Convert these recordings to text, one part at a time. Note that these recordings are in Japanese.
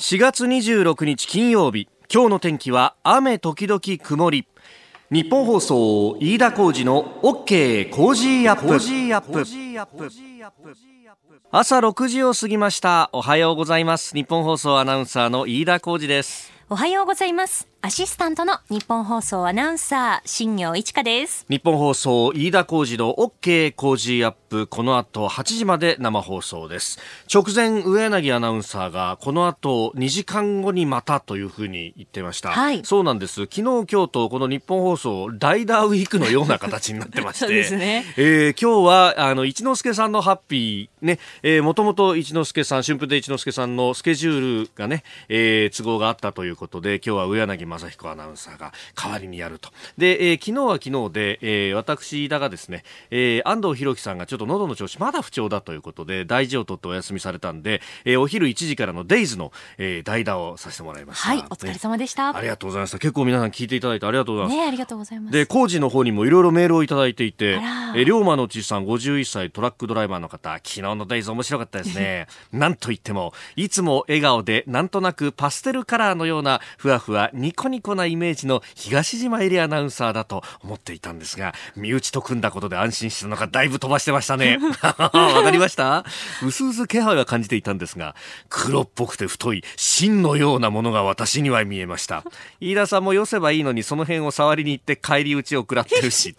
4月26日金曜日。今日の天気は雨時々曇り。ニッポン放送飯田浩司の OK Cozy up。朝6時を過ぎました。おはようございます。ニッポン放送アナウンサーの飯田浩司ですおはようございます。アシスタントのニッポン放送アナウンサー新行市佳です。ニッポン放送飯田浩司の OK Cozy up。この後8時まで生放送です。直前上柳アナウンサーがこの後2時間後にまたというふうに言ってました、はい、そうなんです。昨日今日とこの日本放送ライダーウィークのような形になってまして。そうですね、えー、今日はあの一之輔さんのハッピーね、えー、もともと一之輔さん春風亭一之輔さんのスケジュールがね、えー、都合があったということで今日は上柳正彦アナウンサーが代わりにやると。で、えー、昨日は昨日で、えー、私だがですね、えー、安藤博樹さんがちょっと喉の調子まだ不調だということで、大事を取ってお休みされたんで、えー、お昼1時からのデイズの、えー、代打をさせてもらいました。はい、お疲れ様でした、ね、ありがとうございました。結構皆さん聞いていただいてありがとうございます。ね、ありがとうございます。で、工事の方にもいろいろメールをいただいていて、えー、龍馬のちさん51歳トラックドライバーの方、昨日のデイズ面白かったですね。なんといっても、いつも笑顔で、なんとなくパステルカラーのようなふわふわニコニコなイメージの東島エリアアナウンサーだと思っていたんですが、身内と組んだことで安心したのかだいぶ飛ばしてましたね。わかりました？うすうす気配は感じていたんですが、黒っぽくて太い芯のようなものが私には見えました。飯田さんも寄せばいいのにその辺を触りに行って帰り討ちを食らってるし。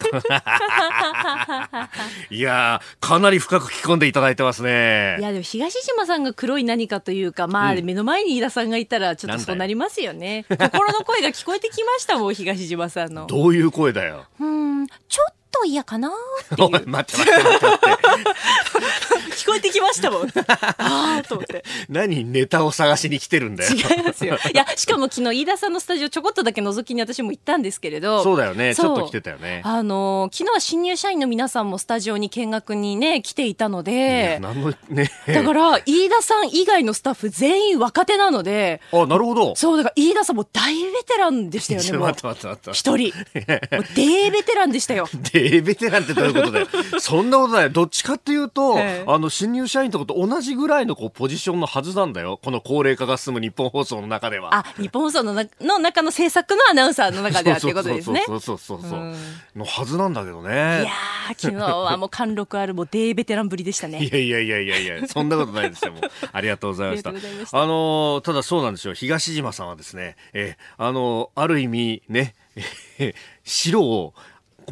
いやかなり深く聞き込んでいただいてますね。いや、でも東島さんが黒い何かというか、まあ、うん、目の前に飯田さんがいたらちょっとそうなりますよね。心の声が聞こえてきましたもん、東島さんの。どういう声だよ。うん、ちょっと嫌かなっていう。待って待って待って。聞こえてきましたもん。ああ、と思って。何ネタを探しに来てるんだよ。違いますよ。いや、しかも昨日飯田さんのスタジオちょこっとだけ覗きに私も行ったんですけれど。そうだよね。ちょっと来てたよね。あのー、昨日は新入社員の皆さんもスタジオに見学にね、来ていたので。何のね。だから、飯田さん以外のスタッフ全員若手なので。あ、なるほど。そう、だから飯田さんも大ベテランでしたよね。待って待って待って。一人。もうデーベテランでしたよ。デーベテランってどういうことだよ。そんなことないどっちかっていうと、えあの、新入社員とかと同じぐらいのこうポジションのはずなんだよ。この高齢化が進む日本放送の中では。あ、日本放送のなの中の制作のアナウンサーの中ではっていうことですね。そうそうそうそうのはずなんだけどね。いや昨日はもう貫禄あるもうデーベテランぶりでしたね。いやいやいやいやいや、そんなことないですよ。ありがとうございました。あのただそうなんですよ。東島さんはですね、えあのある意味ね、白を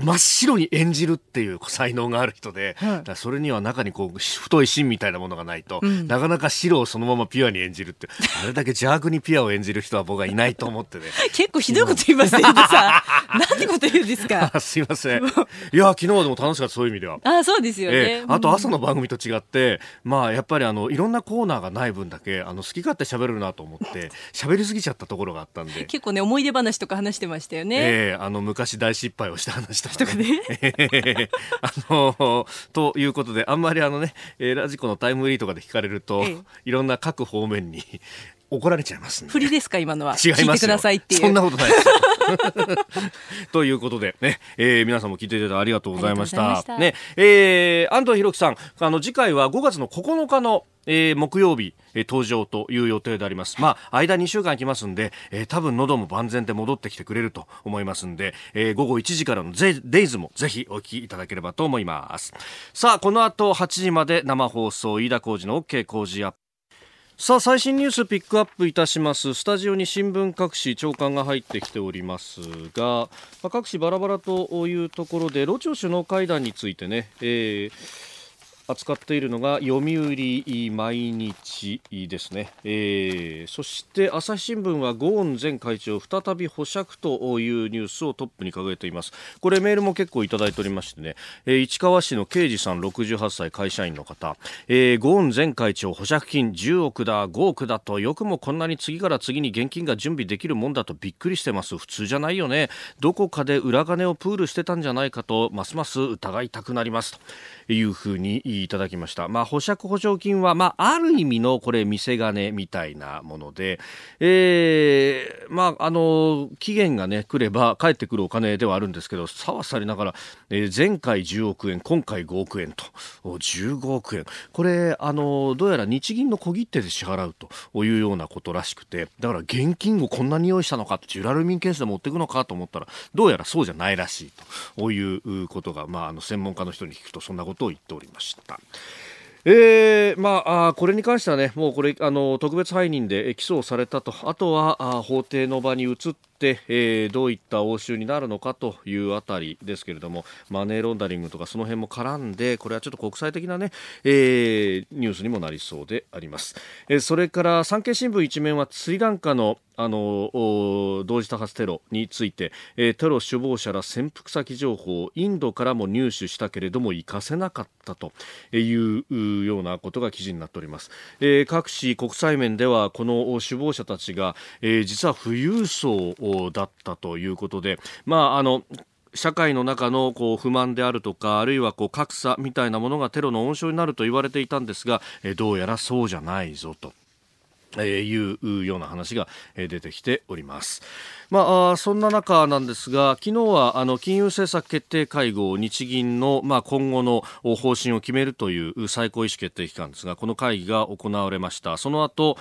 真っ白に演じるっていう才能がある人で、うん、それには中にこう太い芯みたいなものがないと、うん、なかなか白をそのままピュアに演じるってあれだけ邪悪にピュアを演じる人は僕はいないと思ってね。結構ひどいこと言いますねさ なんてこと言うんですか？すいません。いや昨日はでも楽しかったそういう意味ではあそうですよね、えー、あと朝の番組と違って、まあやっぱりあのいろんなコーナーがない分だけあの好き勝手喋るなと思って喋りすぎちゃったところがあったんで。結構ね思い出話とか話してましたよね。ええー、あの昔大失敗をした話とかね。あのということであんまりあのね、えー、ラジコのタイムリーとかで聞かれると、ええ、いろんな各方面に怒られちゃいます振りですか今のは。違います聞いてくださいっていう。そんなことないです ということでね、えー、皆さんも聞いていただいてありがとうございました。ねえー、安藤博樹さんあの次回は5月の9日のえー、木曜日、えー、登場という予定であります。まあ、間2週間来ますんで、えー、多分喉も万全で戻ってきてくれると思いますんで、えー、午後1時からのデイズもぜひお聞きいただければと思います。さあ、この後8時まで生放送、飯田浩二の OK 工事アップ。さあ最新ニュースピックアップいたします。スタジオに新聞各紙長官が入ってきておりますが、まあ、各紙バラバラというところでロ朝首脳会談についてね、えー扱っているのが読売毎日ですね、えー、そして朝日新聞はゴーン前会長再び保釈というニュースをトップに掲げています。これメールも結構いただいておりましてね、えー、市川市の刑事さん68歳会社員の方、えー、ゴーン前会長保釈金10億だ5億だとよくもこんなに次から次に現金が準備できるもんだとびっくりしてます。普通じゃないよね。どこかで裏金をプールしてたんじゃないかとますます疑いたくなりますと。いうふうにいただきました。まあ、保釈保証金は、まあ、ある意味のこれ、見せ金みたいなもので、えー、まあ、あの、期限がね、来れば返ってくるお金ではあるんですけど、さわさりながら、えー、前回10億円、今回5億円と、15億円。これ、あの、どうやら日銀の小切手で支払うというようなことらしくて、だから現金をこんなに用意したのか、ジュラルミンケースで持っていくのかと思ったら、どうやらそうじゃないらしいということが、まあ、あの、専門家の人に聞くとそんなことを言っておりました。えー、まあ、これに関してはね、もうこれ、あの、特別背任で起訴されたと、あとは、あ法廷の場に移っ、えー、どういった応酬になるのかというあたりですけれども、マネーロンダリングとかその辺も絡んで、これはちょっと国際的なね、えー、ニュースにもなりそうであります。えー、それから、産経新聞一面はスリランカのあの同時多発テロについて、えー、テロ首謀者ら潜伏先情報をインドからも入手したけれども活かせなかったというようなことが記事になっております、えー、各紙国際面ではこの首謀者たちが、えー、実は富裕層だったということで、まああの社会の中のこう不満であるとかあるいはこう格差みたいなものがテロの温床になると言われていたんですが、えどうやらそうじゃないぞと。えー、いうような話がえ出てきております。まあ、そんな中なんですが、昨日はあの金融政策決定会合、日銀の、まあ、今後の方針を決めるという最高意思決定機関ですが、この会議が行われました。その後、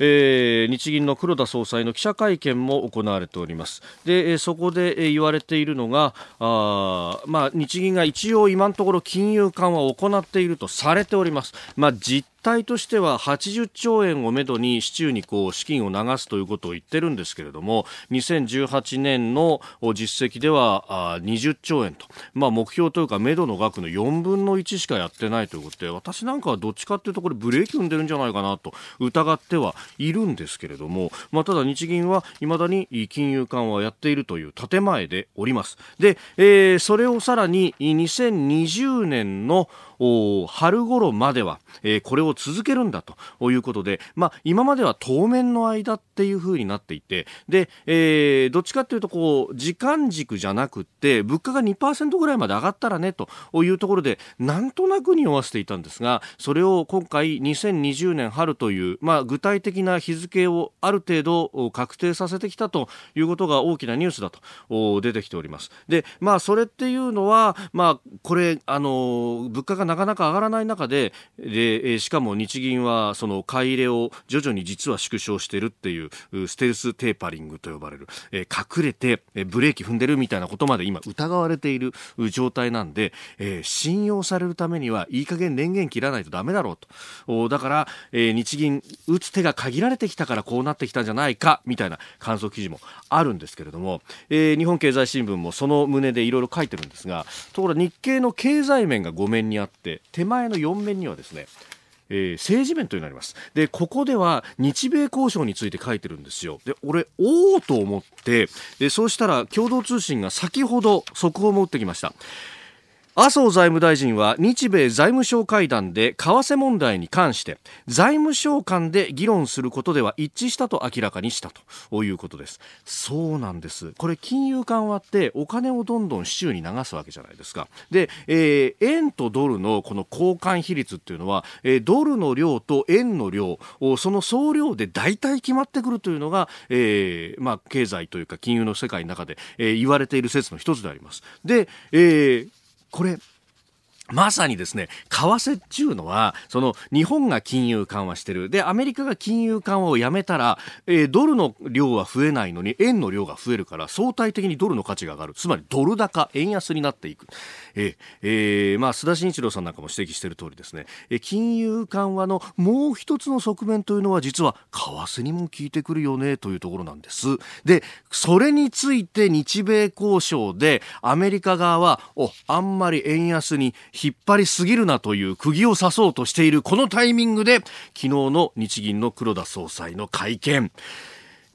えー、日銀の黒田総裁の記者会見も行われております。でそこで言われているのがあ、まあ、日銀が一応今のところ金融緩和を行っているとされております、まあ、実態としては80兆円をめどに市中にこう資金を流すということを言ってるんですけれども2018年の実績では20兆円と、まあ、目標というかめどの額の4分の1しかやってないということで私なんかはどっちかというとこれブレーキ踏んでるんじゃないかなと疑ってはいるんですけれども、まあ、ただ日銀はいまだに金融緩和をやっているという建前でおります。で、えー、それをさらに2020年の春頃までは、えー、これを続けるんだということで、まあ、今までは当面の間っていう風になっていてで、えー、どっちかというとこう時間軸じゃなくて物価が2%ぐらいまで上がったらねというところでなんとなくに合わせていたんですがそれを今回2020年春という、まあ、具体的な日付をある程度確定させてきたということが大きなニュースだと出てきております。でまあそれっていうのは、まあ、これあの物価がなかなか上がらない中でで、しかも日銀はその買い入れを徐々に実は縮小しているっていうステルステーパリングと呼ばれる、え隠れてブレーキ踏んでるみたいなことまで今疑われている状態なんで、え信用されるためにはいい加減電源切らないとダメだろうと。だから、え日銀打つ手が限られてきたからこうなってきたんじゃないかみたいな観測記事もあるんですけれども、え日本経済新聞もその旨でいろいろ書いてるんですがところが日経の経済面が5面にあってって手前の4面にはですねえー、政治面というのがあります。で、ここでは日米交渉について書いてるんですよ。で、俺、おおと思って、で、そうしたら共同通信が先ほど速報も打ってきました。麻生財務大臣は日米財務省会談で為替問題に関して財務省間で議論することでは一致したと明らかにしたということです。そうなんです。これ金融緩和ってお金をどんどん市中に流すわけじゃないですか。で、えー、円とドルのこの交換比率っていうのは、えー、ドルの量と円の量その総量で大体決まってくるというのが、えーまあ、経済というか金融の世界の中で、えー、言われている説の一つであります。で、えーこれまさにですね、為替っていうのは、その日本が金融緩和してる。で、アメリカが金融緩和をやめたら、えー、ドルの量は増えないのに、円の量が増えるから、相対的にドルの価値が上がる。つまり、ドル高、円安になっていく。えー、えー、まあ、須田慎一郎さんなんかも指摘している通りですね、えー、金融緩和のもう一つの側面というのは、実は、為替にも効いてくるよね、というところなんです。で、それについて日米交渉で、アメリカ側は、お、あんまり円安に引っ張りすぎるなという釘を刺そうとしているこのタイミングで昨日の日銀の黒田総裁の会見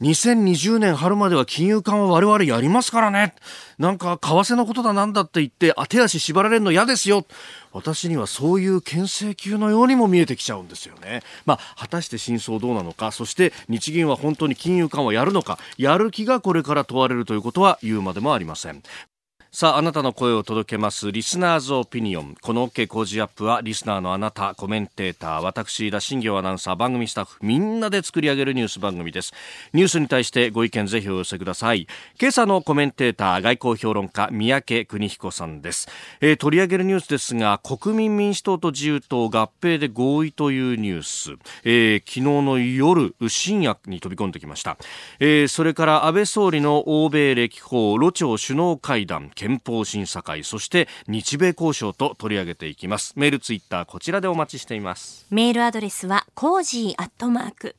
2020年春までは金融緩和我々やりますからね。なんか、為替のことだなんだって言って、手足縛られるの嫌ですよ。私にはそういう牽制球のようにも見えてきちゃうんですよね。まあ、果たして真相どうなのか、そして日銀は本当に金融緩和やるのか、やる気がこれから問われるということは言うまでもありません。さあ、あなたの声を届けます、リスナーズオピニオン。この OK 工事アップは、リスナーのあなた、コメンテーター、私、田新行アナウンサー、番組スタッフ、みんなで作り上げるニュース番組です。ニュースに対してご意見ぜひお寄せください。今朝のコメンテーター、外交評論家、三宅邦彦さんです。えー、取り上げるニュースですが、国民民主党と自由党合併で合意というニュース。えー、昨日の夜、深夜に飛び込んできました。えー、それから安倍総理の欧米歴訪、ロ朝首脳会談、憲法審査会そして日米交渉と取り上げていきます。メールツイッターこちらでお待ちしています。メールアドレスはコージーアットマーク。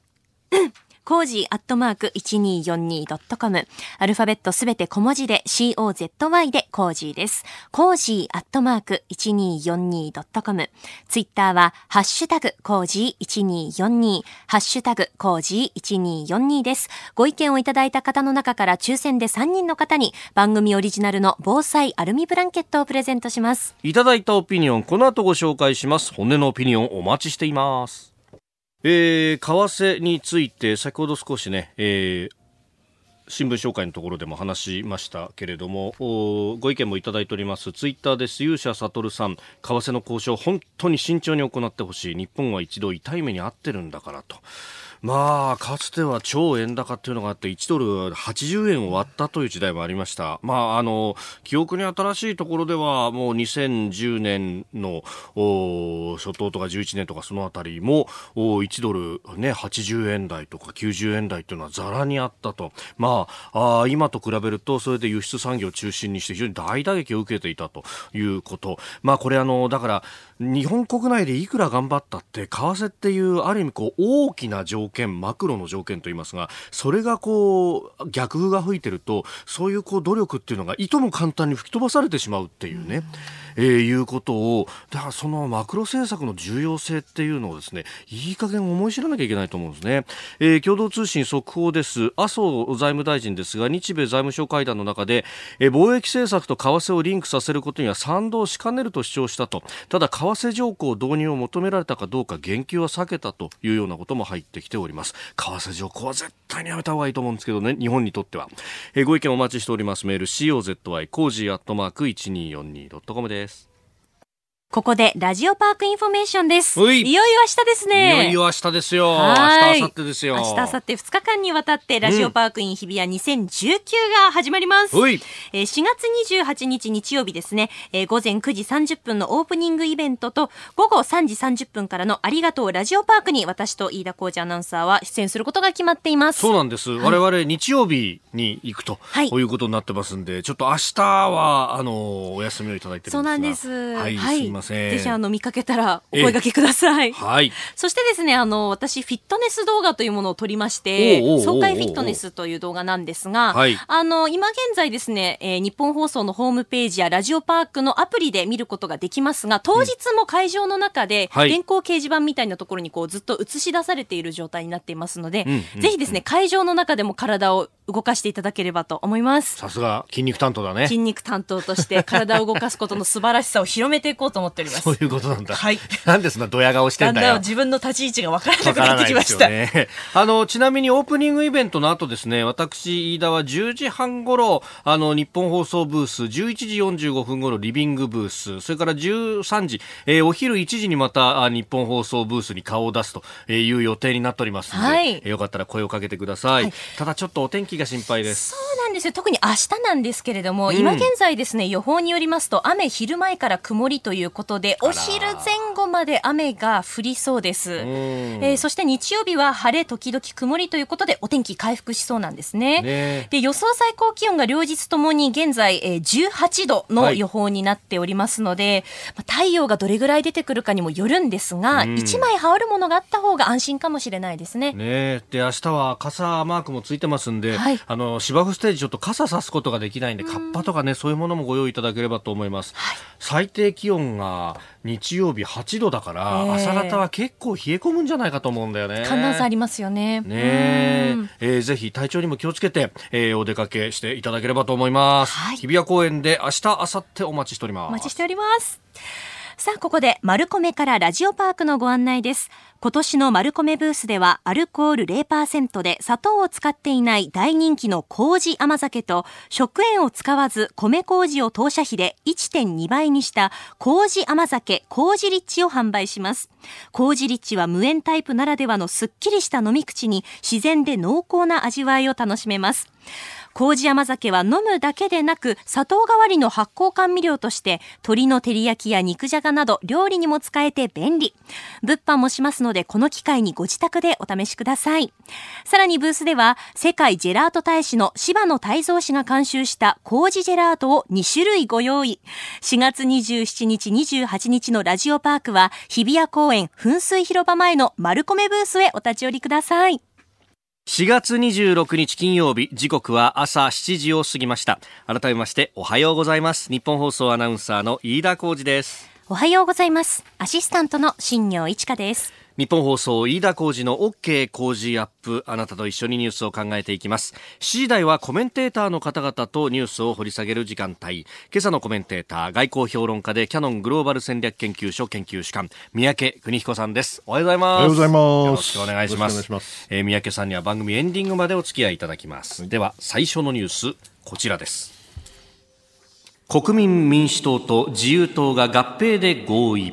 コージーアットマーク 1242.com。アルファベットすべて小文字で COZY でコージーです。コージーアットマーク 1242.com。ツイッターはハッシュタグコージー1242。ハッシュタグコージー1242です。ご意見をいただいた方の中から抽選で3人の方に番組オリジナルの防災アルミブランケットをプレゼントします。いただいたオピニオン、この後ご紹介します。本音のオピニオンお待ちしています。えー、為替について先ほど少しね、えー、新聞紹介のところでも話しましたけれどもご意見もいただいております。ツイッターです。勇者悟さん。為替の交渉本当に慎重に行ってほしい。日本は一度痛い目に遭ってるんだからと。まあ、かつては超円高っていうのがあって、1ドル80円を割ったという時代もありました。まあ、あの、記憶に新しいところでは、もう2010年の初頭とか11年とかそのあたりも、1ドルね、80円台とか90円台っていうのはざらにあったと。まあ、あ今と比べると、それで輸出産業を中心にして非常に大打撃を受けていたということ。まあ、これあの、だから、日本国内でいくら頑張ったって、為替っていうある意味こう大きな状条件、マクロの条件といいますが、それがこう逆風が吹いてると、そういうこう努力っていうのがいとも簡単に吹き飛ばされてしまうっていうね。うんえー、いうことを。だからそのマクロ政策の重要性っていうのをですねいい加減思い知らなきゃいけないと思うんですね、えー、共同通信速報です。麻生財務大臣ですが日米財務省会談の中で、えー、貿易政策と為替をリンクさせることには賛同しかねると主張したと。ただ為替条項導入を求められたかどうか言及は避けたというようなことも入ってきております。為替条項は絶対にやめた方がいいと思うんですけどね日本にとっては、えー、ご意見お待ちしております。メール COZY コージーアットマーク 1242.com です。ここでラジオパークインフォメーションです。いよいよ明日ですね。いよいよ明日ですよ。明日、明後日ですよ。明日、明後日2日間にわたってラジオパークイン日比谷2019が始まります。うん、えー、4月28日日曜日ですね、えー、午前9時30分のオープニングイベントと午後3時30分からのありがとうラジオパークに私と飯田浩二アナウンサーは出演することが決まっています。そうなんです。はい、我々日曜日に行くと、はい、こういうことになってますんで、ちょっと明日は、あの、お休みをいただいてるんですがそうなんです。はい、はい、すいません。ぜひあの見かけたらお声掛けください。はい。そしてですね、あの、私、フィットネス動画というものを撮りまして、爽快フィットネスという動画なんですが、はい、あの、今現在ですね、えー、日本放送のホームページやラジオパークのアプリで見ることができますが、当日も会場の中で、電光掲示板みたいなところにこうずっと映し出されている状態になっていますので、うんうんうん、ぜひですね、会場の中でも体を動かしていただければと思います。さすが筋肉担当だね。筋肉担当として体を動かすことの素晴らしさを広めていこうと思っております。そういうことなんだ。はい。なんでそんなドヤ顔してんだよ。だんだん自分の立ち位置が分からなくなってきました。ね、あの、ちなみにオープニングイベントの後ですね、私、飯田は10時半頃、あの、日本放送ブース、11時45分頃リビングブース、それから13時、えー、お昼1時にまた日本放送ブースに顔を出すという予定になっておりますので、はい、えー、よかったら声をかけてください。はい、ただちょっとお天気が心配です。そうなんですよ。特に明日なんですけれども、うん、今現在ですね、予報によりますと、雨昼前から曇りということで、お昼前後まで雨が降りそうです。えー、そして日曜日は晴れ時々曇りということで、お天気回復しそうなんですね。ね。で、予想最高気温が両日ともに現在、えー、18度の予報になっておりますので、はい、太陽がどれぐらい出てくるかにもよるんですが、一枚羽織るものがあった方が安心かもしれないですね。ね。で、明日は傘マークもついてますんで、はい、あの、芝生ステージちょっと傘さすことができないんで、カッパとかね、そういうものもご用意いただければと思います。はい、最低気温が日曜日8度だから、えー、朝方は結構冷え込むんじゃないかと思うんだよね。寒暖差ありますよね。ねええー、ぜひ体調にも気をつけて、えー、お出かけしていただければと思います。はい、日比谷公園で明日、明後日お待ちしております。お待ちしております。さあ、ここで、マルコメからラジオパークのご案内です。今年のマルコメブースでは、アルコール0%で砂糖を使っていない大人気の麹甘酒と、食塩を使わず米麹を当社費で1.2倍にした麹甘酒麹リッチを販売します。麹リッチは無塩タイプならではのすっきりした飲み口に自然で濃厚な味わいを楽しめます。麹甘酒は飲むだけでなく、砂糖代わりの発酵甘味料として、鶏の照り焼きや肉じゃがなど料理にも使えて便利。物販もしますので、この機会にご自宅でお試しください。さらにブースでは、世界ジェラート大使の柴野泰造氏が監修した麹ジェラートを2種類ご用意。4月27日28日のラジオパークは、日比谷公園噴水広場前の丸米ブースへお立ち寄りください。4月26日金曜日時刻は朝7時を過ぎました。改めましておはようございます。日本放送アナウンサーの飯田浩二です。おはようございます。アシスタントの新業一華です。日本放送飯田浩二の OK 工事アップあなたと一緒にニュースを考えていきます。7時台はコメンテーターの方々とニュースを掘り下げる時間帯。今朝のコメンテーター外交評論家でキャノングローバル戦略研究所研究主幹三宅邦彦さんです。おはようございます。おはようございます。よろしくお願いします。しえー、三宅さんには番組エンディングまでお付き合いいただきます、はい、では最初のニュースこちらです国民民主党と自由党が合併で合意。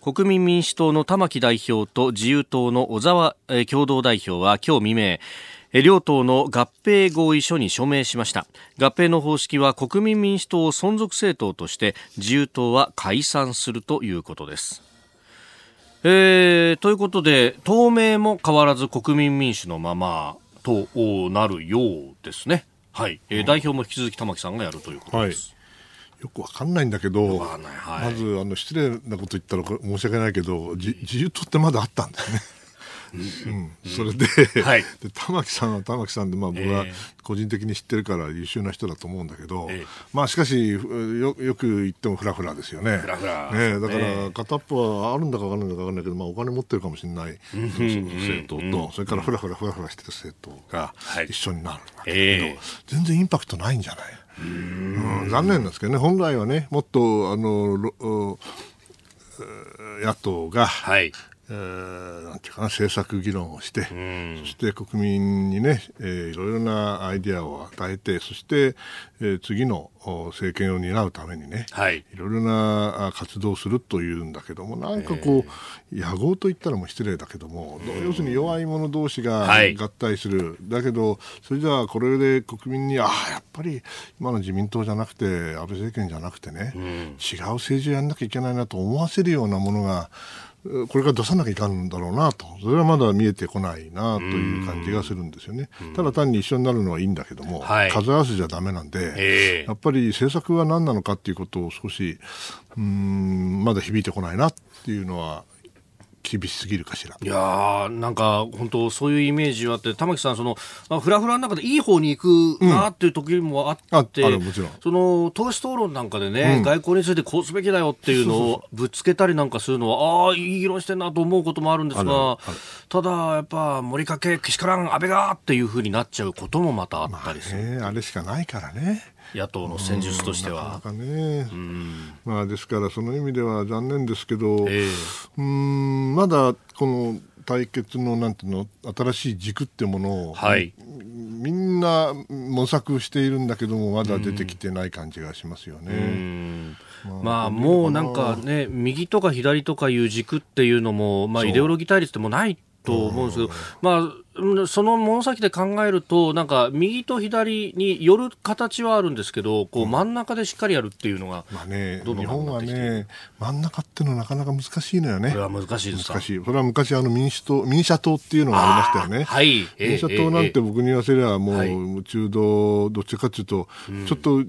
国民民主党の玉木代表と自由党の小沢共同代表は今日未明両党の合併合意書に署名しました。合併の方式は国民民主党を存続政党として自由党は解散するということです。えー、ということで党名も変わらず国民民主のままとなるようですね。はい、えー、代表も引き続き玉木さんがやるということです、はいよくわかんないんだけど、はい、まずあの失礼なこと言ったら申し訳ないけど自由党ってまだあったんだよね。うん、それではい、で玉木さんは玉木さんで、まあ、僕は個人的に知ってるから優秀な人だと思うんだけど、えー、まあ、しかしよよく言ってもフラフラですよね。フラフラ。ねだから片っぽはあるんだか分からないんだか分からないけど、まあ、お金持ってるかもしれない政党と、それからフラフラフラフラしてる政党が一緒になるわけだけど、はいえ。ー、全然インパクトないんじゃない？うん、残念ですけどね、本来はね、もっとあの野党が、はい、えー、なんていうかな政策議論をして、そして国民にね、えー、いろいろなアイディアを与えてそして、えー、次の政権を担うためにね、はい、いろいろな活動をするというんだけどもなんかこう、野合と言ったらもう失礼だけども、要するに弱い者同士が合体する、はい、だけどそれじゃあこれで国民にああやっぱり今の自民党じゃなくて安倍政権じゃなくてね、うん、違う政治をやんなきゃいけないなと思わせるようなものがこれから出さなきゃいかんだろうなと、それはまだ見えてこないなという感じがするんですよね。ただ単に一緒になるのはいいんだけども、はい、数合わせじゃだめなんで、やっぱり政策は何なのかっていうことを少し、うん、まだ響いてこないなっていうのは厳しすぎるかしら。いやなんか本当そういうイメージはあって、玉木さん、その、まあ、フラフラの中でいい方に行くなっていう時もあって、うん、もちろん。その、党首討論なんかでね、うん、外交についてこうすべきだよっていうのをぶつけたりなんかするのは、ああ、いい議論してんなと思うこともあるんですが、ただ、やっぱ、森かけ、けしからん、安倍がっていうふうになっちゃうこともまたあったりする。まあ、あれしかないからね。野党の戦術としては。なかね、まあ、ですから、その意味では残念ですけど、えー、うんまだこの対決のなんていうの新しい軸っていうものを、はい、みんな模索しているんだけどもまだ出てきてない感じがしますよね。まあ、まあ、もうなんかね右とか左とかいう軸っていうのも、まあ、イデオロギー対立でもないと思うんですけど、まあ、その物先で考えると、なんか右と左による形はあるんですけど、こう真ん中でしっかりやるっていうのが、まあね、日本はね、真ん中っていうのはなかなか難しいのよね。これは難しいです難しい。それは昔あの民主党、民社党っていうのがありましたよね。はい。民社党なんて僕に言わせればもう中道、どっちかっていうと、ちょっと、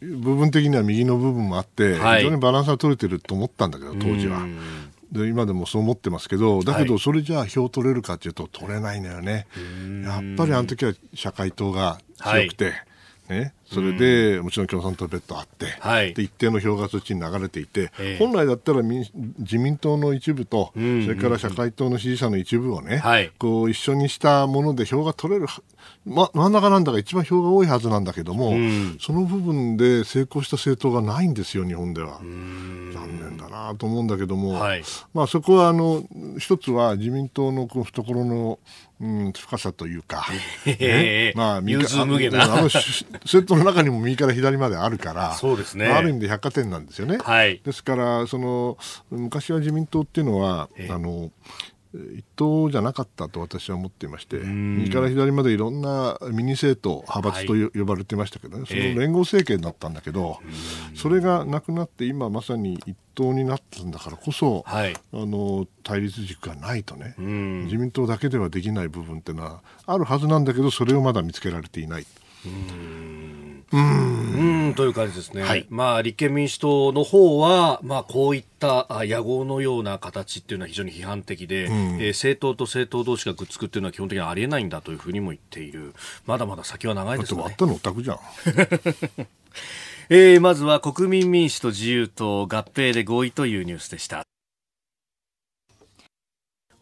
部分的には右の部分もあって、非常にバランスが取れてると思ったんだけど、当時は。で今でもそう思ってますけどだけどそれじゃあ票取れるかというと取れないのよね、やっぱりあの時は社会党が強くて、はい、ね、それで、もちろん共産党別途あって、はい、で一定の票がそっちに流れていて、えー、本来だったら民自民党の一部と、うんうんうん、それから社会党の支持者の一部をね、はい、こう一緒にしたもので票が取れる、ま、真ん中なんだが一番票が多いはずなんだけども、うん、その部分で成功した政党がないんですよ、日本では。残念だなと思うんだけども、はい、まあ、そこはあの一つは自民党のこう懐のうん、深さというか、ね、まあ、右かあのセットの中にも右から左まであるから、そうですね、あ、る意味で百貨店なんですよね。はい、ですからその、昔は自民党っていうのは、あの一党じゃなかったと私は思っていまして、右から左までいろんなミニ政党、派閥と、はい、呼ばれてましたけどね、その連合政権だったんだけど、それがなくなって、今まさに一党になったんだからこそ、はい、あの対立軸がないとね、自民党だけではできない部分っていうのはあるはずなんだけど、それをまだ見つけられていない。うん。という感じですね、はい、まあ、立憲民主党の方は、まあ、こういった野合のような形っていうのは非常に批判的で、うん、えー、政党と政党同士がくっつくっていうのは基本的にはありえないんだというふうにも言っている、まだまだ先は長いですね。だって終わったのオタクじゃん。えー、まずは国民民主と自由党合併で合意というニュースでした。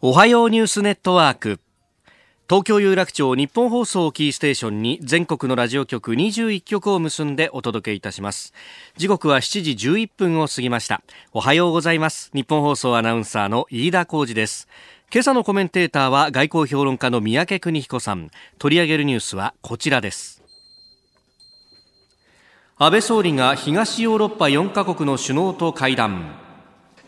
おはようニュースネットワーク。東京有楽町日本放送キーステーションに全国のラジオ局21局を結んでお届けいたします。時刻は7時11分を過ぎました。おはようございます。日本放送アナウンサーの飯田浩二です。今朝のコメンテーターは外交評論家の三宅邦彦さん。取り上げるニュースはこちらです。安倍総理が東ヨーロッパ4カ国の首脳と会談。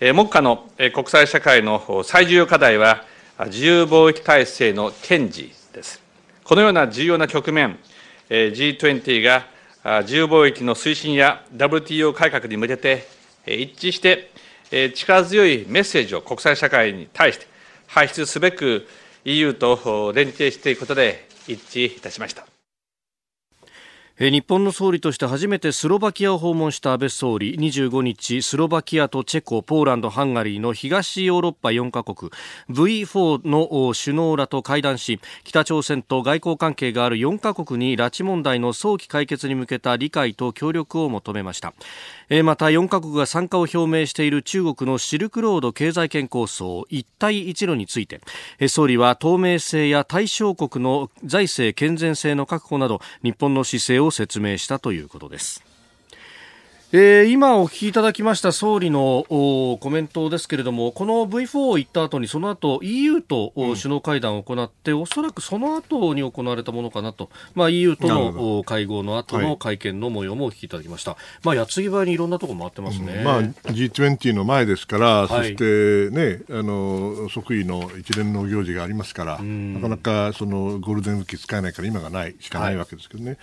目下の国際社会の最重要課題は自由貿易体制の堅持です。このような重要な局面、G20 が自由貿易の推進や WTO 改革に向けて一致して力強いメッセージを国際社会に対して排出すべく EU と連携していくことで一致いたしました。日本の総理として初めてスロバキアを訪問した安倍総理。25日スロバキアとチェコポーランドハンガリーの東ヨーロッパ4カ国。V4 の首脳らと会談し北朝鮮と外交関係がある4カ国に拉致問題の早期解決に向けた理解と協力を求めました。また4カ国が参加を表明している中国のシルクロード経済圏構想一帯一路について。総理は透明性や対象国の財政健全性の確保など日本の姿勢を説明したということです。えー、今お聞きいただきました総理のコメントですけれども、この V4 を行った後に、その後 EU と首脳会談を行って、うん、おそらくその後に行われたものかなと、まあ、EU との会合の後の会見の模様もお聞きいただきました。はい、まあ、矢継ぎ早にいろんなところ回ってますね。うん、まあ、G20 の前ですから、はい、そしてね、あの、即位の一連の行事がありますから、なかなかそのゴールデンウィーク使えないから今がない、しかないわけですけどね。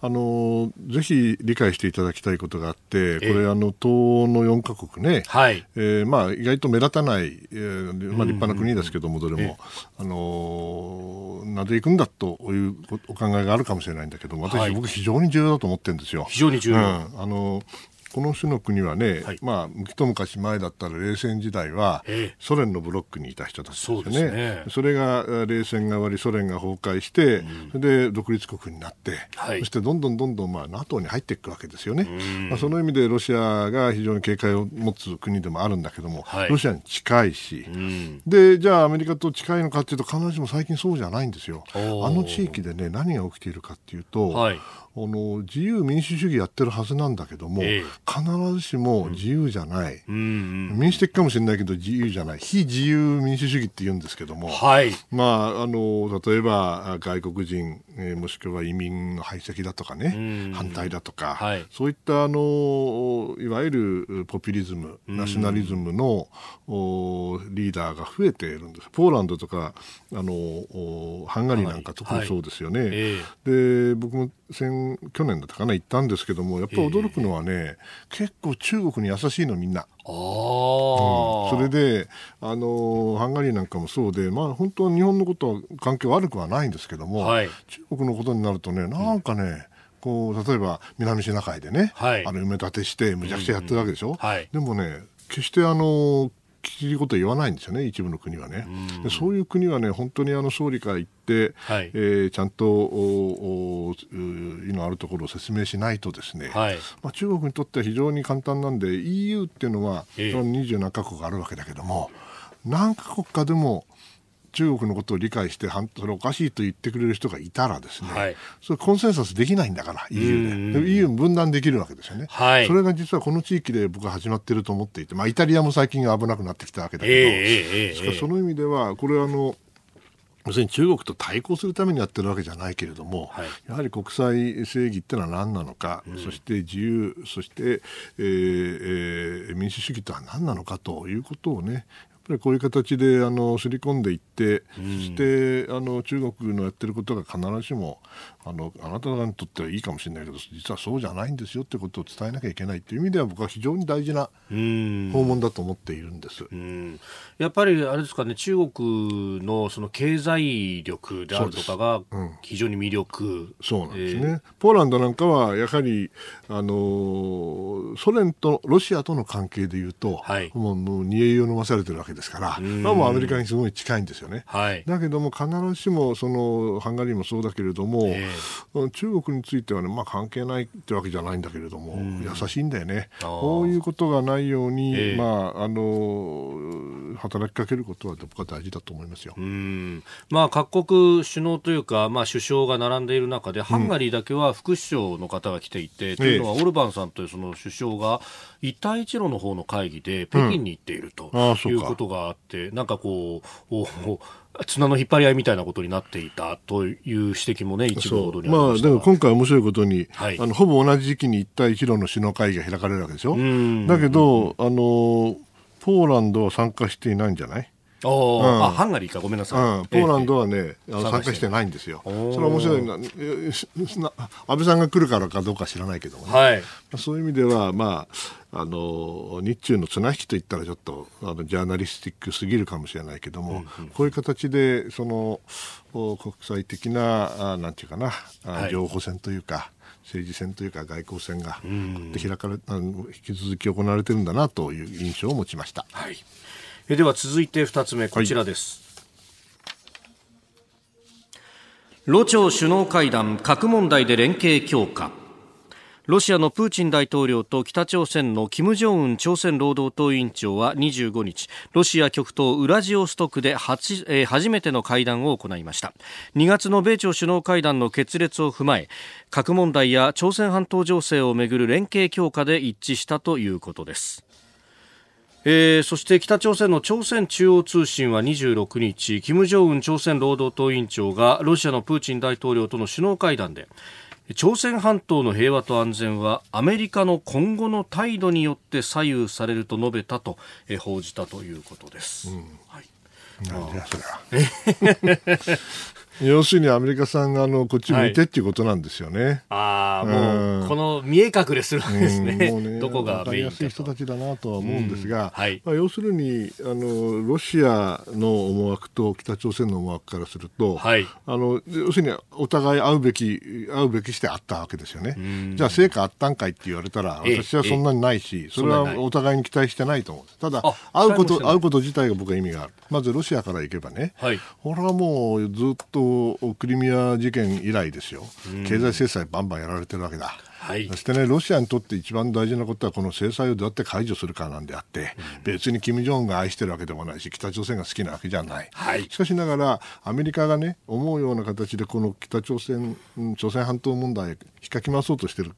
はい、あの、ぜひ理解していただきたいことがあって、、これ、あの東の4か国ね、はい。えーまあ、意外と目立たない、えーまあ、立派な国ですけども、どれも、あのなぜ行くんだというお考えがあるかもしれないんだけど私、はい、僕、非常に重要だと思ってるんですよ。非常に重要、うん、あのこの種の国はね、はい、まあ、一昔前だったら冷戦時代は、ソ連のブロックにいた人たちですよね。ね。それが冷戦が終わり、ソ連が崩壊して、うん、それで独立国になって、はい、そしてどんどんどんどん、まあ、NATO に入っていくわけですよね。まあ、その意味でロシアが非常に警戒を持つ国でもあるんだけども、はい、ロシアに近いし、で、じゃあアメリカと近いのかというと、必ずしも最近そうじゃないんですよ。あの地域でね、何が起きているかというと、あの自由民主主義やってるはずなんだけども、え必ずしも自由じゃない、うん、民主的かもしれないけど自由じゃない。非自由民主主義って言うんですけども、はい、まあ、あの例えば外国人、えー、もしくは移民の排斥だとかね、反対だとか、はい、そういったあのいわゆるポピュリズム、ナショナリズムの、リーダーが増えているんです。ポーランドとかあのハンガリーなんか特にそうですよね。はいえー、で僕も先去年だったかな行ったんですけどもやっぱり驚くのはね、えー、結構中国に優しいのみんな。あうん、それであのハンガリーなんかもそうで、まあ、本当は日本のことは関係悪くはないんですけども、はい、中国のことになるとねなんかね、うんこう例えば南シナ海でね、はい、あの埋め立てしてむちゃくちゃやってるわけでしょ、うん。うんはい、でもね決してあのきりこと言わないんですよね、一部の国はね。でそういう国はね、本当にあの総理から言って、はい、えー、ちゃんとおお意のあるところを説明しないとですね、はい、まあ、中国にとっては非常に簡単なんで EU っていうのは、ええ、27カ国あるわけだけども何カ国かでも中国のことを理解してそれおかしいと言ってくれる人がいたらですね、はい、それコンセンサスできないんだから EU で。EU 分断できるわけですよね、はい、それが実はこの地域で僕は始まっていると思っていて、まあ、イタリアも最近危なくなってきたわけだけど、えー、しかその意味ではこれはあの要するに中国と対抗するためにやってるわけじゃないけれども、はい、やはり国際正義ってのは何なのか、うん、そして自由、そして、えーえー、民主主義とは何なのかということをね、こういう形であのすり込んでいって、うん、そしてあの中国のやってることが必ずしもあのあなた方にとってはいいかもしれないけど実はそうじゃないんですよってことを伝えなきゃいけないという意味では僕は非常に大事な訪問だと思っているんです。やっぱりあれですかね中国のその経済力であるとかが非常に魅力。そうなんですね、えー、ポーランドなんかはやはりあのソ連とロシアとの関係でいうと、はい、もうもう煮え湯を飲まされてるわけですから、まあ、もうアメリカにすごい近いんですよね。はい、だけども必ずしもそのハンガリーもそうだけれども、えー、中国についてはね、まあ、関係ないってわけじゃないんだけれども、優しいんだよね。こういうことがないように、えー、まああの働きかけることは僕は大事だと思いますよ。まあ、各国首脳というか、まあ、首相が並んでいる中で、ハンガリーだけは副首相の方が来ていて、うん、というのは、オルバンさんというその首相が、一帯一路の方の会議で北京に行っているということがあって、うん、なんかこう、綱の引っ張り合いみたいなことになっていたという指摘もね、一部ままあ、でも今回面白いことに、はい、あのほぼ同じ時期に一帯一路の首脳会議が開かれるわけでしょ？だけど、あの、ポーランドは参加していないんじゃない？おうん、あハンガリーか。ごめんなさい、うん、ポーランドはね、ええ、参加してないんですよ。それは面白いな。安倍さんが来るからかどうか知らないけどもね、はい、そういう意味ではまああの日中の綱引きといったらちょっとあのジャーナリスティックすぎるかもしれないけども、うんうん、こういう形でその国際的なあなんていうかな、はい、情報戦というか政治戦というか外交戦が開かれ引き続き行われてるんだなという印象を持ちました。はい。えでは続いて2つ目こちらです、はい、ロ朝首脳会談核問題で連携強化ロシアのプーチン大統領と北朝鮮の金正恩朝鮮労働党委員長は25日ロシア極東ウラジオストクで初,、えー、初めての会談を行いました。2月の米朝首脳会談の決裂を踏まえ核問題や朝鮮半島情勢をめぐる連携強化で一致したということです。えー、そして北朝鮮の朝鮮中央通信は26日金正恩朝鮮労働党委員長がロシアのプーチン大統領との首脳会談で朝鮮半島の平和と安全はアメリカの今後の態度によって左右されると述べたと、えー、報じたということです。うん、はいなんじゃそれは。要するにアメリカさんがあのこっち向いてっていうことなんですよね。はい、ああ、もう、この見え隠れするわけですね。うね どこがメインか。やすい人たちだなとは思うんですが、はい、まあ、要するにあのロシアの思惑と北朝鮮の思惑からすると、はい、あの要するにお互い会うべき会うべきしてあったわけですよね。じゃあ成果あったんかいって言われたら私はそんなにないし、それはお互いに期待してないと思う。ただ会うこと会うこと自体が僕は意味がある。まずロシアから行けばね、はい、これはもうずっとクリミア事件以来ですよ、経済制裁バンバンやられてるわけだ。はい、そしてね、ロシアにとって一番大事なことは、この制裁をどうやって解除するかなんであって、うん、別に金正恩が愛してるわけでもないし、北朝鮮が好きなわけじゃない。はい、しかしながら、アメリカがね、思うような形で、この北朝鮮、朝鮮半島問題、引っかき回そうとしてる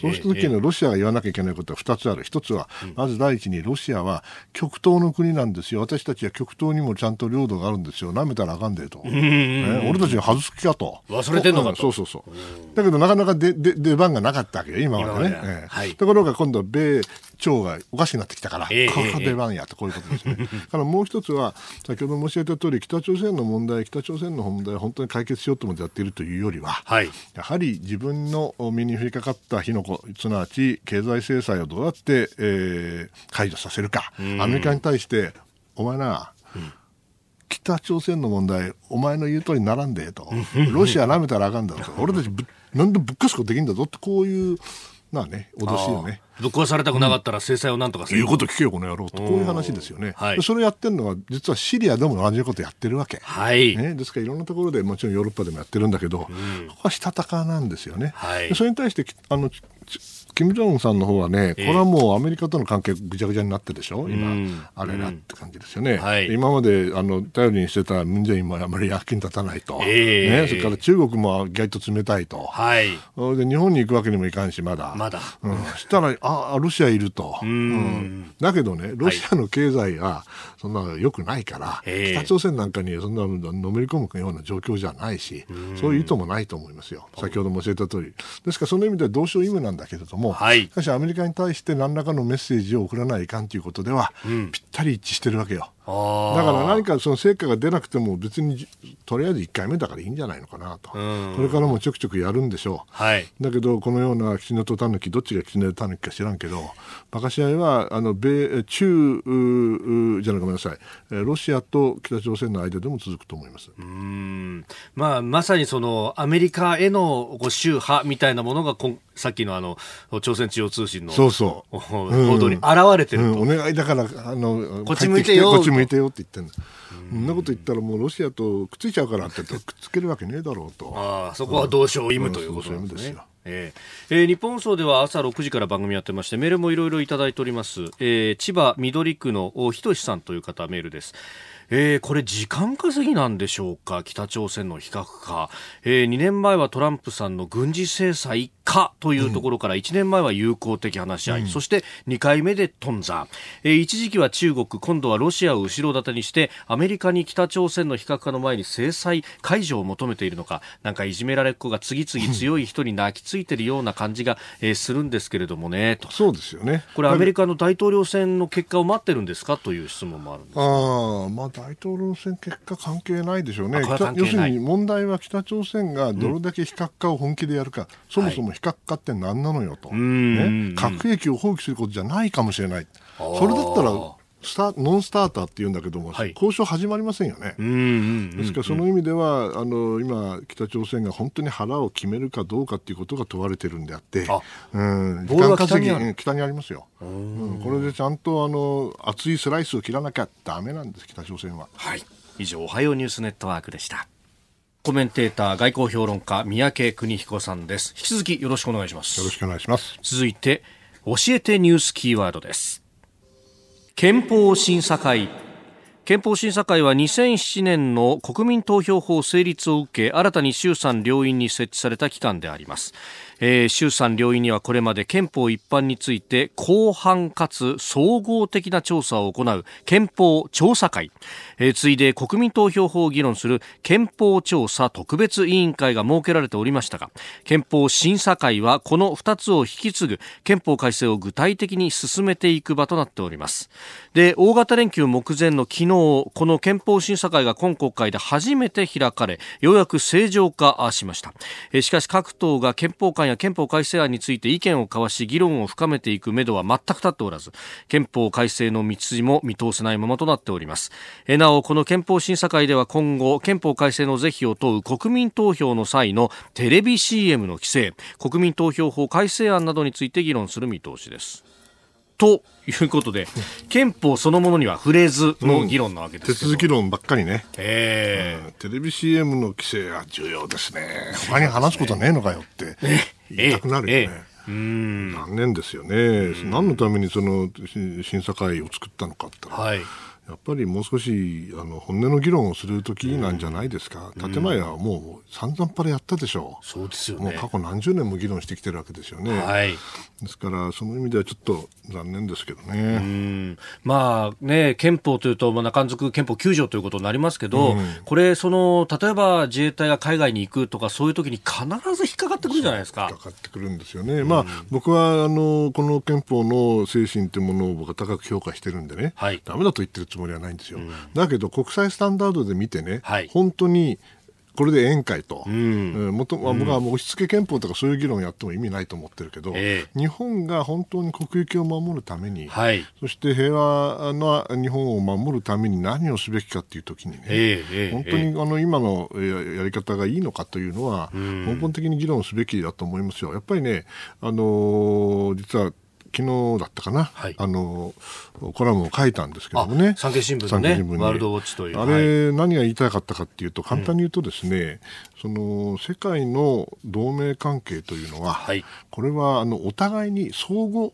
そうした時にロシアが言わなきゃいけないことは2つある。1つは、まず第一にロシアは極東の国なんですよ。私たちは極東にもちゃんと領土があるんですよ。舐めたらあかんでと。ね、俺たちが外す気かと。忘れてんのかと。そうそうそう。だけどなかなか出出番がなかったわけよ、今までね。えはい、ところが今度は米朝がおかしくなってきたから、えー、ここ出番やとこういうことですね。からもう一つは、先ほど申し上げた通り、北朝鮮の問題、北朝鮮の問題を本当に解決しようと思ってやっているというよりは、はい、やはり自分の身に降りかかった火の粉、すなわち経済制裁をどうやって、えー、解除させるか、アメリカに対して、お前な、うん。北朝鮮の問題、お前の言う通りにならんでと、ロシアなめたらあかんだろと、俺たちぶ、なんでぶっかすことできんだぞって、こういう、まあね、脅しをね、ぶっ壊されたくなかったら制裁をなんとか言うこと聞けよ、この野郎と、こういう話ですよね。はい、それをやってるのは、実はシリアでも同じことやってるわけ。はい。ね、ですから、いろんなところで、もちろんヨーロッパでもやってるんだけど、うん、ここはしたたかなんですよね。はい、それに対して、あの、金正恩さんの方はね、これはもうアメリカとの関係ぐちゃぐちゃになってるでしょ、今、あれなって感じですよね。はい、今まであの頼りにしてたムン・ジェインもあまり役に立たないと、えー、ね、それから中国も意外と冷たいと、はい、で日本に行くわけにもいかんし、まだ、まだ。うん、そしたらあ、ロシアいると、うん、だけどね、ロシアの経済がそんな良くないから、北朝鮮なんかにそんなのめり込むような状況じゃないし、そういう意図もないと思いますよ、先ほども教えた通り。ですから、その意味では同床異夢なんだけれども、はい、しかしアメリカに対して何らかのメッセージを送らないかんということでは、うん、ぴったり一致してるわけよ。だから何かその成果が出なくても別にとりあえず1回目だからいいんじゃないのかなと、これからもちょくちょくやるんでしょう、はい、だけどこのようなキツネとタヌキどっちがキツネとタヌキか知らんけど馬鹿試合はあの米中じゃなごめんなさい。ロシアと北朝鮮の間でも続くと思います。うん。まあ、まさにそのアメリカへの宗派みたいなものがこんさっきのあの朝鮮中央通信のそうそう。報道に現れてると、うん。うん、お願いだからあのこっち向いてよこっち向いてよって言ってんのそんなこと言ったらもうロシアとくっついちゃうからってくっつけるわけねえだろうと。あそこは同床異夢ということなんですね。えーえー、日本放送では朝6時から番組やってましてメールもいろいろいただいております、えー、千葉緑区のひとしさんという方メールです。えー、これ時間稼ぎなんでしょうか？北朝鮮の非核化、えー、2年前はトランプさんの軍事制裁かというところから1年前は友好的話し合い、うん、そして2回目で頓挫、えー、一時期は中国今度はロシアを後ろ盾にしてアメリカに北朝鮮の非核化の前に制裁解除を求めているのかなんかいじめられっ子が次々強い人に泣きついているような感じが、えー、するんですけれどもねと。そうですよね。これアメリカの大統領選の結果を待ってるんですか？という質問もあるんですあ、まあ、大統領選結果関係ないでしょうね。要するに問題は北朝鮮がどれだけ非核化を本気でやるか、うん、そもそも非核化って何なのよと、ね、核兵器を放棄することじゃないかもしれない、それだったらスタノンスターターって言うんだけども、はい、交渉始まりませんよね。ですからその意味ではあの今、北朝鮮が本当に腹を決めるかどうかということが問われてるんであって、うん、時間稼ぎ北にありますよ、うん、これでちゃんとあの厚いスライスを切らなきゃだめなんです、北朝鮮は。はい、以上、おはようニュースネットワークでした。コメンテーター外交評論家三宅邦彦さんです。引き続きよろしくお願いします。よろしくお願いします。続いて教えてニュースキーワードです。憲法審査会。憲法審査会は2007年の国民投票法成立を受け新たに衆参両院に設置された機関でありますえー、衆参両院にはこれまで憲法一般について広範かつ総合的な調査を行う憲法調査会、えー、ついで国民投票法を議論する憲法調査特別委員会が設けられておりましたが憲法審査会はこの2つを引き継ぐ憲法改正を具体的に進めていく場となっております。で大型連休目前の昨日この憲法審査会が今国会で初めて開かれようやく正常化しました、えー、しかし各党が憲法改や憲法改正案について意見を交わし議論を深めていくめどは全く立っておらず憲法改正の道筋も見通せないままとなっております。なおこの憲法審査会では今後憲法改正の是非を問う国民投票の際のテレビ CM の規制国民投票法改正案などについて議論する見通しです。ということで、憲法そのものには触れずの議論なわけですけ、うん、手続き論ばっかりね、えー、うん、テレビ CM の規制は重要ですね、他に話すことねえのかよって言いたくなるよね。えーえーうん。残念ですよね、何のためにその審査会を作ったのかって、はい、やっぱりもう少しあの本音の議論をする時なんじゃないですか、うん、建前はもう散々パラやったでしょう、そうですよ、ね、もう過去何十年も議論してきてるわけですよね、はい、ですからその意味ではちょっと残念ですけどね。まあね、憲法というと、まあ、中続憲法9条ということになりますけど、うん、これその、例えば自衛隊が海外に行くとか、そういう時に必ず引っかかってくるじゃないですか。引っかかってくるんですよね。うん、まあ、僕はあのこの憲法の精神というものを僕は高く評価してるんでね、はい、ダメだと言ってるつもりはないんですよ。うん、だけど、国際スタンダードで見てね、はい、本当にこれで宴会と、うん、もとまあ、僕はもう押し付け憲法とかそういう議論をやっても意味ないと思ってるけど、えー、日本が本当に国益を守るために、はい、そして平和な日本を守るために何をすべきかというときにね、えー、本当にあの今のやり方がいいのかというのは、根本的に議論すべきだと思いますよ。やっぱりね、あのー、実は昨日だったかな、はい。あのコラムを書いたんですけどもね。あ産経新聞のね聞に。ワールドウォッチという。あれ、何が言いたかったかっていうと簡単に言うとですね、その世界の同盟関係というのは、はい。これはあのお互いに相互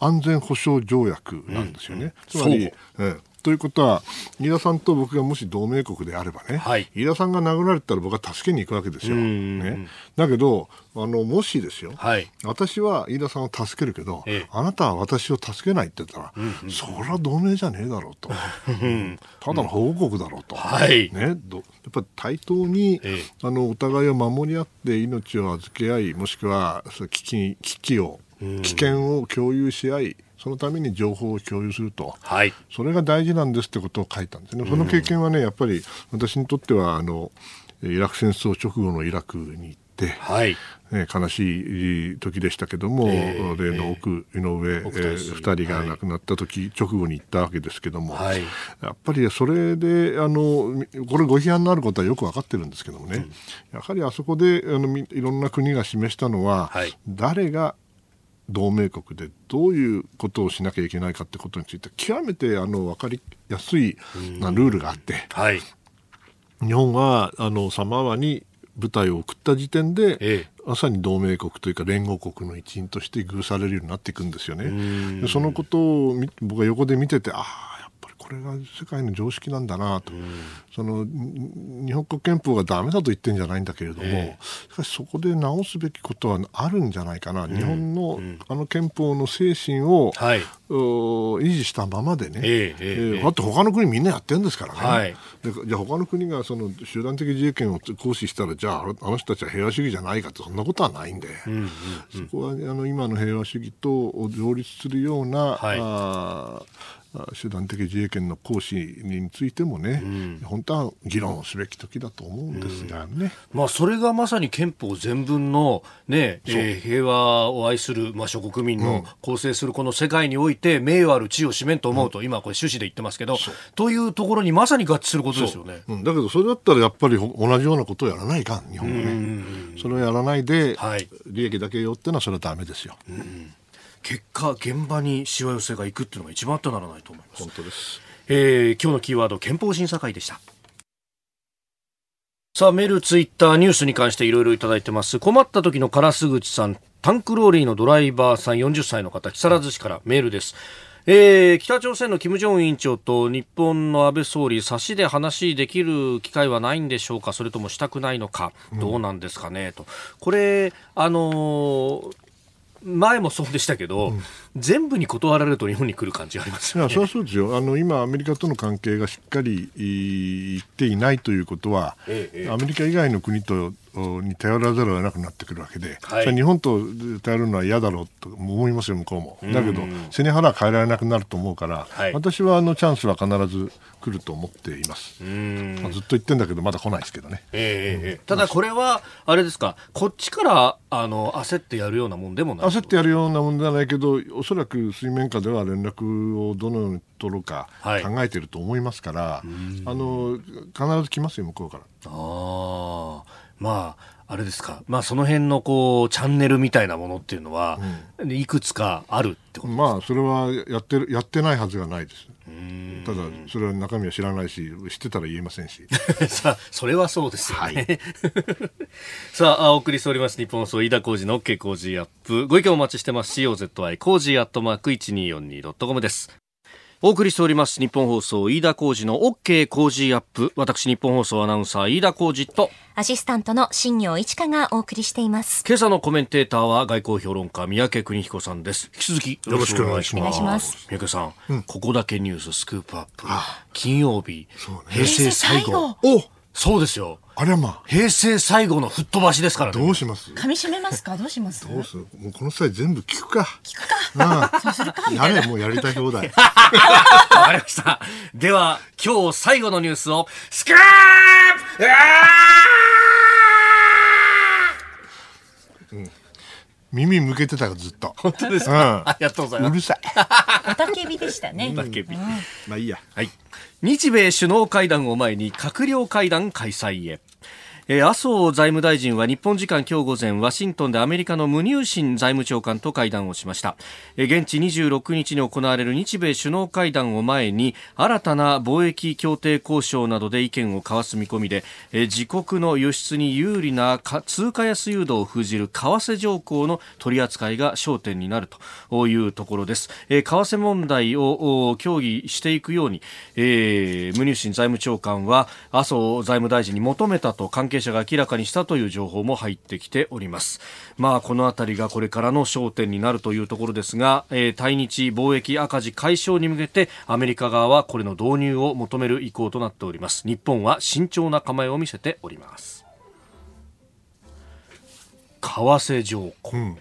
安全保障条約なんですよね。つまり、ええということは、飯田さんと僕がもし同盟国であればね、はい。飯田さんが殴られたら僕は助けに行くわけですよ。んね、だけどあの、もしですよ、はい。私は飯田さんを助けるけど、ええ。あなたは私を助けないって言ったら、それは同盟じゃねえだろうと、ただの保護国だろうと、はい。ね、どやっぱり対等に、ええ。あのお互いを守り合って命を預け合いもしくは危機危機を危険を共有し合いそのために情報を共有すると。はい。それが大事なんですってことを書いたんですね。その経験はね、やっぱり私にとっては、あの、イラク戦争直後のイラクに行って、はい。えー悲しい時でしたけども、ええ例の奥、井上、えー二人が亡くなった時、直後に行ったわけですけども、はいやっぱりそれであのみこれご批判のあることはよく分かってるんですけどもね、やはりあそこであのみいろんな国が示したのは、はい誰が同盟国でどういうことをしなきゃいけないかってことについて極めてあの分かりやすいなルールがあって、はい。日本はあのサマーワに部隊を送った時点で、ええまさに同盟国というか連合国の一員として遇されるようになっていくんですよね。でそのことをみ僕は横で見ててああこれが世界の常識なんだなと、そのん日本国憲法がダメだと言ってるんじゃないんだけれども、えしかしそこで直すべきことはあるんじゃないかな、日本のあの憲法の精神を、はい。お維持したままでね、ええええだって他の国みんなやってるんですからね、はい。でじゃあ他の国がその集団的自衛権を行使したらじゃああの人たちは平和主義じゃないかってそんなことはないんで、そこはあの今の平和主義と両立するような、はい。あ集団的自衛権の行使についてもね、本当は議論をすべき時だと思うんですがね。まあ、それがまさに憲法全文の、ねえー平和を愛する、まあ、諸国民の構成するこの世界において名誉ある地位を占めんと思うと、今これ趣旨で言ってますけどというところにまさに合致することですよね。う。ん、だけどそれだったらやっぱりほ同じようなことをやらないかん日本はね、それをやらないで、はい。利益だけよってのはそれはダメですよ、結果現場にしわ寄せがいくっていうのが一番あってはならないと思います。本当です。えー今日のキーワード憲法審査会でした。さあメールツイッターニュースに関していろいろいただいてます。困った時のカラス口さんタンクローリーのドライバーさん40歳の方木更津市からメールです。えー北朝鮮の金正恩委員長と日本の安倍総理、差しで話できる機会はないんでしょうか、それともしたくないのか、どうなんですかね、と。これ、あのー前もそうでしたけど、全部に断られると日本に来る感じがありますよね。いやそれはそうですよ。あの今、アメリカとの関係がしっかりいいっていないということは、ええええ。アメリカ以外の国とおに頼らざるを得なくなってくるわけで、はい。日本と頼るのは嫌だろうと思いますよ、向こうも。だけど、背に腹は変えられなくなると思うから、はい。私はあのチャンスは必ず来ると思っています。まあずっと言ってんだけど、まだ来ないですけどね。ええええ。ただこれは、あれですか、こっちからあの焦ってやるようなもんでもない？焦ってやるようなもんではないけど、おそらく水面下では連絡をどのように取ろうかはい。考えていると思いますから、あの必ず来ますよ、向こうから。ああ、まあ、あれですか、まあ、その辺のこうチャンネルみたいなものっていうのは、いくつかあるってことまあ、それはやってるやってないはずがないです。ただ、それは中身は知らないし、知ってたら言えませんし。さあ、それはそうですよね。さあ、あお送りしております。日本放送、飯田浩二の OK 工事アップ。ご意見お待ちしてます。COZY 工事アットマーク 1242.com です。お送りしております。日本放送、飯田浩二の OK 工事アップ。私、日本放送アナウンサー、飯田浩二と、アシスタントの新業一華がお送りしています。今朝のコメンテーターは外交評論家、三宅邦彦さんです。引き続きよろしくお願いします。よろしくお願いします三宅さん、ここだけニューススクープアップ。金曜日、平成最後。おそうですよ。ありゃまあ、平成最後の吹っ飛ばしですからね。どうします？噛み締めますか？どうします？どうする？もうこの際全部聞くか。聞くか。ああやれ、もうやりたい放題。わかりました。では、今日最後のニュースを、スクープうわ耳向けてたよ、ずっと。本当ですうんか、ありがとうございうます。るさい。おたけびでしたね。叫びまあいいや。はい。日米首脳会談を前に閣僚会談開催へ。麻生財務大臣は日本時間今日午前ワシントンでアメリカのムニューシン財務長官と会談をしました、現地26日に行われる日米首脳会談を前に新たな貿易協定交渉などで意見を交わす見込みで、自国の輸出に有利な通貨安誘導を封じる為替条項の取り扱いが焦点になるというところです、為替問題を協議していくように、え、ムニューシン財務長官は麻生財務大臣に求めたと関係者が明らかにしたという情報も入ってきております。まあ、このあたりがこれからの焦点になるというところですが、えー、対日貿易赤字解消に向けてアメリカ側はこれの導入を求める意向となっております。日本は慎重な構えを見せております。為替条項、うん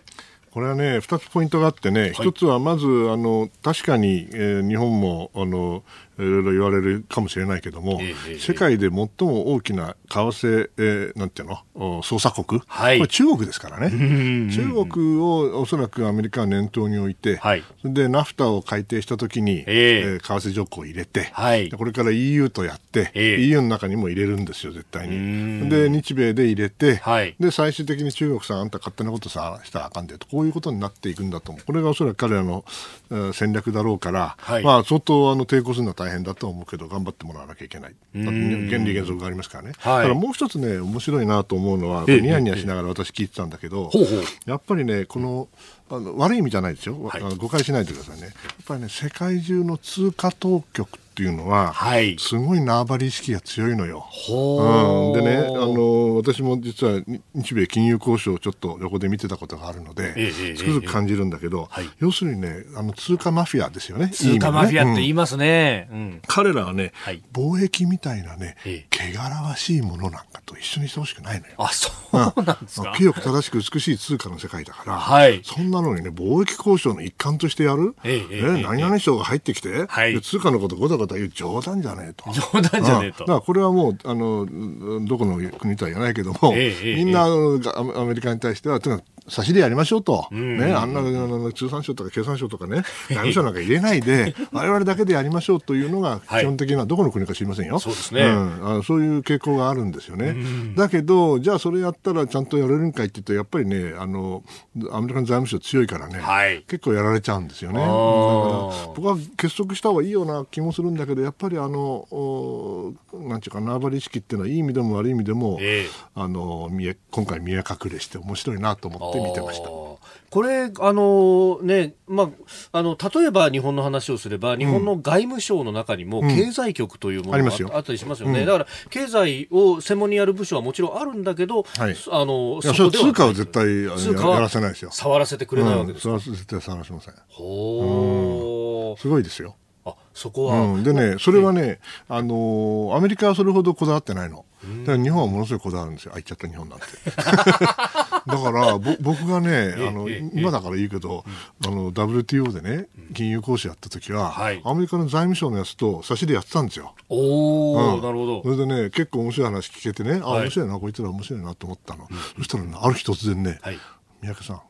これはね、2つポイントがあってね、はい、1つはまず、あの確かに、えー、日本もあのいろいろ言われるかもしれないけども、えー、世界で最も大きな為替、えー、なんていうの、操作国、はい、中国ですからね、中国をおそらくアメリカは念頭に置いて、はい、でナフタを改定したときに、えー、為替条項を入れて、はい、これから EU とやって、えー、EU の中にも入れるんですよ、絶対に。で、日米で入れて、はい、で、最終的に中国さん、あんた勝手なことさしたらあかんでと、こういうことになっていくんだと思う。これがおそらく彼らの、えー、戦略だろうから、はい、まあ、相当あの抵抗するのは大変だと思うけど、頑張ってもらわなきゃいけない。原理原則がありますからね。はい、だからもう一つね、面白いなと思うのは、ニヤニヤしながら私聞いてたんだけど、ほうほう。やっぱりね、この、あの悪い意味じゃないですよ、はい、誤解しないでくださいね。やっぱりね、世界中の通貨当局っていうのは、はい、すごい縄張り意識が強いのよ。う。ん、でねあの、私も実は日米金融交渉をちょっと横で見てたことがあるので、ええ、つくづく感じるんだけど、え、要するにねあの通貨マフィアですよね。通貨マフィアって言いますね。うん、彼らはね、はい、貿易みたいなね、汚らわしいものなんかと一緒にしてほしくないのよ。あそうなんですか、清く正しく美しい通貨の世界だから、はい、そんなのにね貿易交渉の一環としてやる、ええ何々省が入ってきて、はい、通貨のことごたごた言う冗談じゃねえと。冗談じゃねえと。だからこれはもう、あの、どこの国とは言わないけども、ええ、みんな、え、アメリカに対しては、とにかく差しでやりましょうと、ね、あんな通産省とか経産省とかね、外務省なんか入れないで、われわれだけでやりましょうというのが、基本的な、どこの国か知りませんよ、そうですね、うん、あそういう傾向があるんですよね。だけど、じゃあそれやったらちゃんとやれるんかいって言うと、やっぱりね、あのアメリカの財務省強いからね、はい、結構やられちゃうんですよね。だから僕は結束した方がいいような気もするんだけど、やっぱりあの、なんていうか、縄張り意識っていうのは、いい意味でも悪い意味でも、えー、あの見え今回見え隠れして面白いなと思って。見てました。これ、あのね、まあ、あの、例えば日本の話をすれば、日本の外務省の中にも経済局というものがあったりしますよね。うん、だから、経済を専門にやる部署はもちろんあるんだけど、はい、あの、そこでは通貨は絶対やらせないですよ。触らせてくれないわけですか、うん、絶対触らせません。ほすごいですよ。あ、そこは。うん、でね、それはね、あのー、アメリカはそれほどこだわってないの。だから日本はものすごいこだわるんですよ。あ、言っちゃった日本なんて。だからぼ僕がねあの今だからいいけど、あの WTO でね金融講師やった時は、アメリカの財務省のやつと差しでやってたんですよ。おお、なるほど。それでね結構面白い話聞けてね、あ面白いなこいつら面白いなと思ったの。そしたらねある日突然ね、三宅さん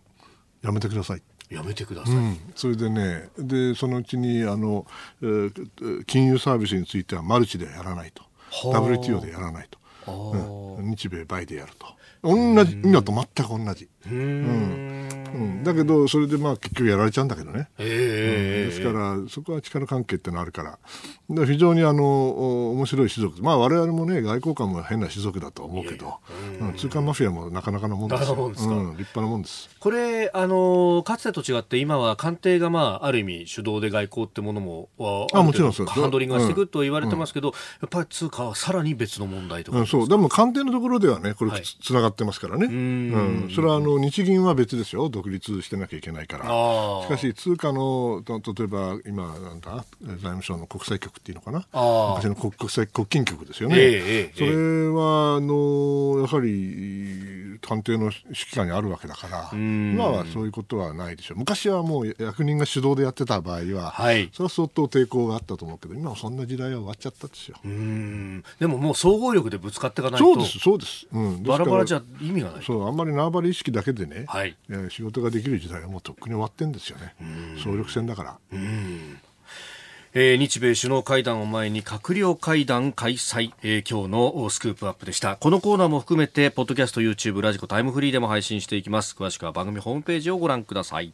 やめてください。やめてください、うん、それでねでそのうちにあの、えー、金融サービスについてはマルチでやらないと。WTO でやらないと、うん、日米バイでやると同じ今と全く同じ。うん、だけど、それでまあ結局やられちゃうんだけどね。うん、ですから、そこは力関係ってのあるから、非常にあの面白い種族、まあ我々もね、外交官も変な種族だと思うけど、うん、通貨マフィアもなかなかのもんですよ、うん、立派なもんです。これ、あのかつてと違って、今は官邸が、まあ、ある意味、主導で外交ってものも、あもちろんハンドリングがしていくと言われてますけど、やっぱり通貨はさらに別の問題とか、そう、でも官邸のところではね、これつながってますからね。うん。それはあの日銀は別ですよ、独立してなきゃいけないから。しかし、通貨の、例えば今、なんだ、財務省の国際局っていうのかな、昔の国際国金局ですよね。えー、それは、あの、やはり、官邸の指揮下にあるわけだから、今はそういうことはないでしょう。昔はもう役人が主導でやってた場合は、はい、それは相当抵抗があったと思うけど、今はそんな時代は終わっちゃったですよ。でももう総合力でぶつかっていかないと。そうです、そうです。うん、バラバラじゃ意味がない。そう、あんまり縄張り意識だけでね、はい、仕事ができる時代はもうとっくに終わってんですよね。総力戦だから。えー、日米首脳会談を前に閣僚会談開催、えー、今日のスクープアップでした。このコーナーも含めてポッドキャスト YouTube ラジコタイムフリーでも配信していきます。詳しくは番組ホームページをご覧ください。